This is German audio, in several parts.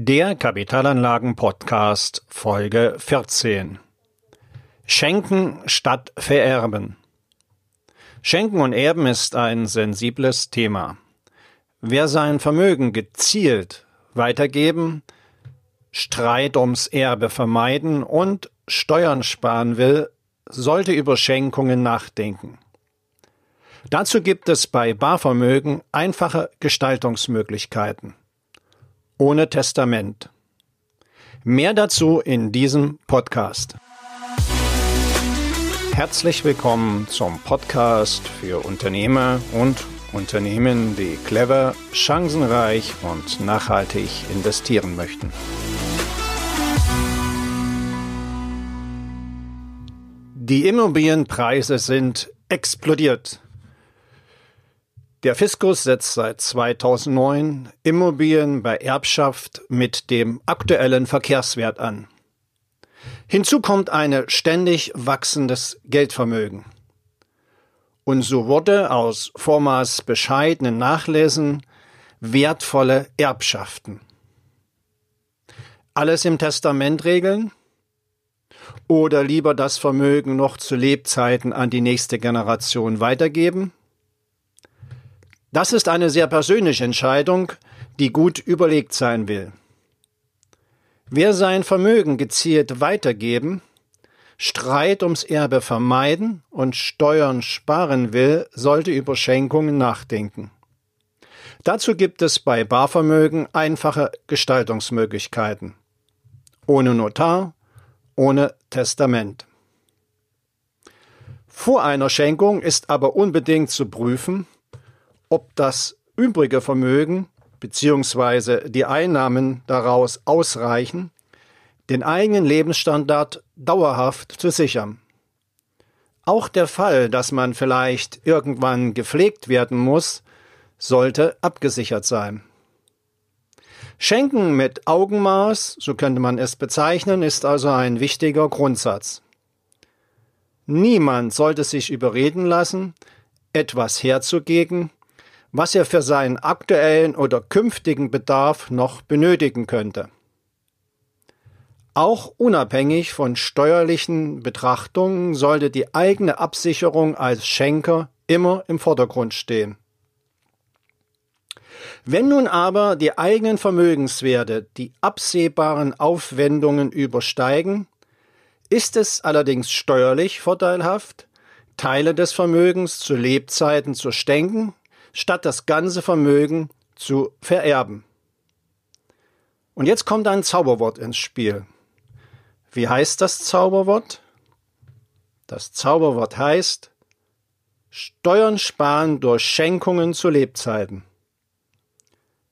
Der Kapitalanlagen Podcast Folge 14 Schenken statt Vererben Schenken und Erben ist ein sensibles Thema. Wer sein Vermögen gezielt weitergeben, Streit ums Erbe vermeiden und Steuern sparen will, sollte über Schenkungen nachdenken. Dazu gibt es bei Barvermögen einfache Gestaltungsmöglichkeiten ohne Testament. Mehr dazu in diesem Podcast. Herzlich willkommen zum Podcast für Unternehmer und Unternehmen, die clever, chancenreich und nachhaltig investieren möchten. Die Immobilienpreise sind explodiert. Der Fiskus setzt seit 2009 Immobilien bei Erbschaft mit dem aktuellen Verkehrswert an. Hinzu kommt ein ständig wachsendes Geldvermögen. Und so wurde aus vormals bescheidenen Nachlesen wertvolle Erbschaften. Alles im Testament regeln? Oder lieber das Vermögen noch zu Lebzeiten an die nächste Generation weitergeben? Das ist eine sehr persönliche Entscheidung, die gut überlegt sein will. Wer sein Vermögen gezielt weitergeben, Streit ums Erbe vermeiden und Steuern sparen will, sollte über Schenkungen nachdenken. Dazu gibt es bei Barvermögen einfache Gestaltungsmöglichkeiten. Ohne Notar, ohne Testament. Vor einer Schenkung ist aber unbedingt zu prüfen, ob das übrige Vermögen bzw. die Einnahmen daraus ausreichen, den eigenen Lebensstandard dauerhaft zu sichern. Auch der Fall, dass man vielleicht irgendwann gepflegt werden muss, sollte abgesichert sein. Schenken mit Augenmaß, so könnte man es bezeichnen, ist also ein wichtiger Grundsatz. Niemand sollte sich überreden lassen, etwas herzugeben, was er für seinen aktuellen oder künftigen Bedarf noch benötigen könnte. Auch unabhängig von steuerlichen Betrachtungen sollte die eigene Absicherung als Schenker immer im Vordergrund stehen. Wenn nun aber die eigenen Vermögenswerte die absehbaren Aufwendungen übersteigen, ist es allerdings steuerlich vorteilhaft, Teile des Vermögens zu Lebzeiten zu stenken statt das ganze Vermögen zu vererben. Und jetzt kommt ein Zauberwort ins Spiel. Wie heißt das Zauberwort? Das Zauberwort heißt Steuern sparen durch Schenkungen zu Lebzeiten.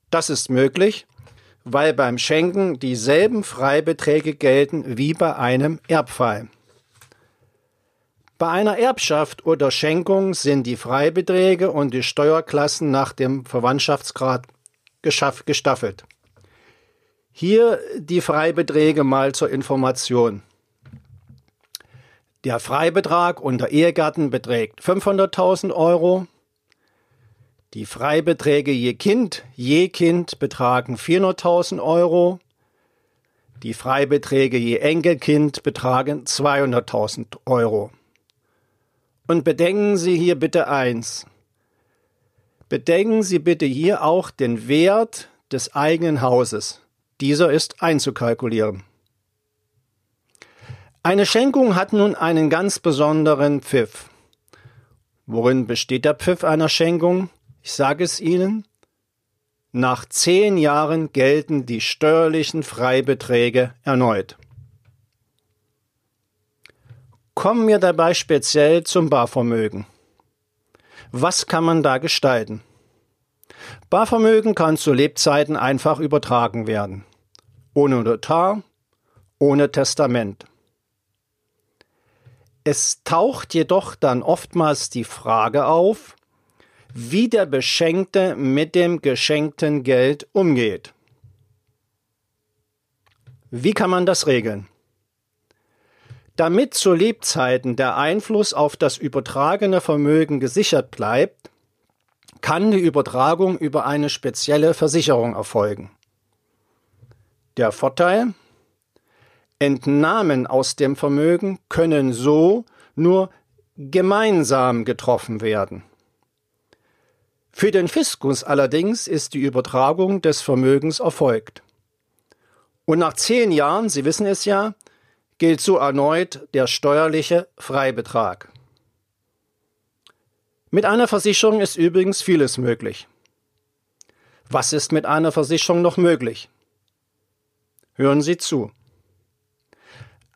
Das ist möglich, weil beim Schenken dieselben Freibeträge gelten wie bei einem Erbfall. Bei einer Erbschaft oder Schenkung sind die Freibeträge und die Steuerklassen nach dem Verwandtschaftsgrad gestaffelt. Hier die Freibeträge mal zur Information. Der Freibetrag unter Ehegatten beträgt 500.000 Euro. Die Freibeträge je Kind, je Kind betragen 400.000 Euro. Die Freibeträge je Enkelkind betragen 200.000 Euro. Und bedenken Sie hier bitte eins. Bedenken Sie bitte hier auch den Wert des eigenen Hauses. Dieser ist einzukalkulieren. Eine Schenkung hat nun einen ganz besonderen Pfiff. Worin besteht der Pfiff einer Schenkung? Ich sage es Ihnen. Nach zehn Jahren gelten die steuerlichen Freibeträge erneut. Kommen wir dabei speziell zum Barvermögen. Was kann man da gestalten? Barvermögen kann zu Lebzeiten einfach übertragen werden. Ohne Notar, ohne Testament. Es taucht jedoch dann oftmals die Frage auf, wie der Beschenkte mit dem geschenkten Geld umgeht. Wie kann man das regeln? Damit zu Lebzeiten der Einfluss auf das übertragene Vermögen gesichert bleibt, kann die Übertragung über eine spezielle Versicherung erfolgen. Der Vorteil? Entnahmen aus dem Vermögen können so nur gemeinsam getroffen werden. Für den Fiskus allerdings ist die Übertragung des Vermögens erfolgt. Und nach zehn Jahren, Sie wissen es ja, gilt so erneut der steuerliche Freibetrag. Mit einer Versicherung ist übrigens vieles möglich. Was ist mit einer Versicherung noch möglich? Hören Sie zu.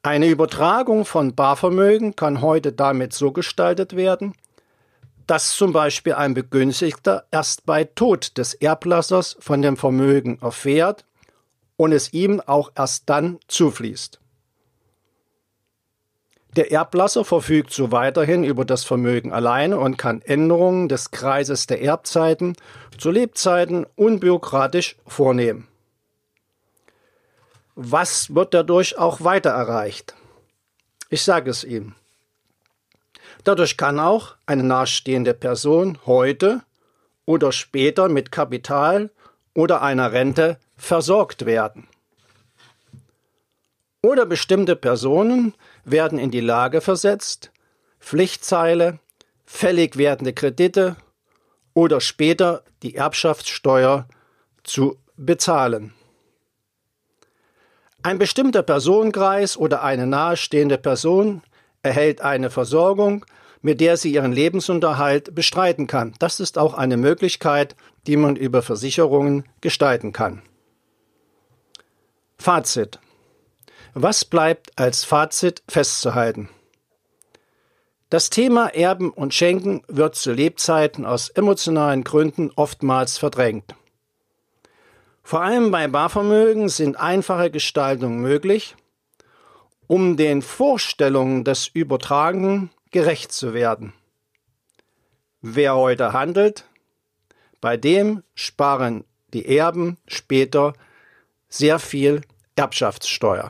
Eine Übertragung von Barvermögen kann heute damit so gestaltet werden, dass zum Beispiel ein Begünstigter erst bei Tod des Erblassers von dem Vermögen erfährt und es ihm auch erst dann zufließt. Der Erblasser verfügt so weiterhin über das Vermögen alleine und kann Änderungen des Kreises der Erbzeiten zu Lebzeiten unbürokratisch vornehmen. Was wird dadurch auch weiter erreicht? Ich sage es Ihnen. Dadurch kann auch eine nahestehende Person heute oder später mit Kapital oder einer Rente versorgt werden. Oder bestimmte Personen werden in die Lage versetzt, Pflichtzeile, fällig werdende Kredite oder später die Erbschaftssteuer zu bezahlen. Ein bestimmter Personenkreis oder eine nahestehende Person erhält eine Versorgung, mit der sie ihren Lebensunterhalt bestreiten kann. Das ist auch eine Möglichkeit, die man über Versicherungen gestalten kann. Fazit. Was bleibt als Fazit festzuhalten? Das Thema Erben und Schenken wird zu Lebzeiten aus emotionalen Gründen oftmals verdrängt. Vor allem bei Barvermögen sind einfache Gestaltungen möglich, um den Vorstellungen des Übertragenen gerecht zu werden. Wer heute handelt, bei dem sparen die Erben später sehr viel Erbschaftssteuer.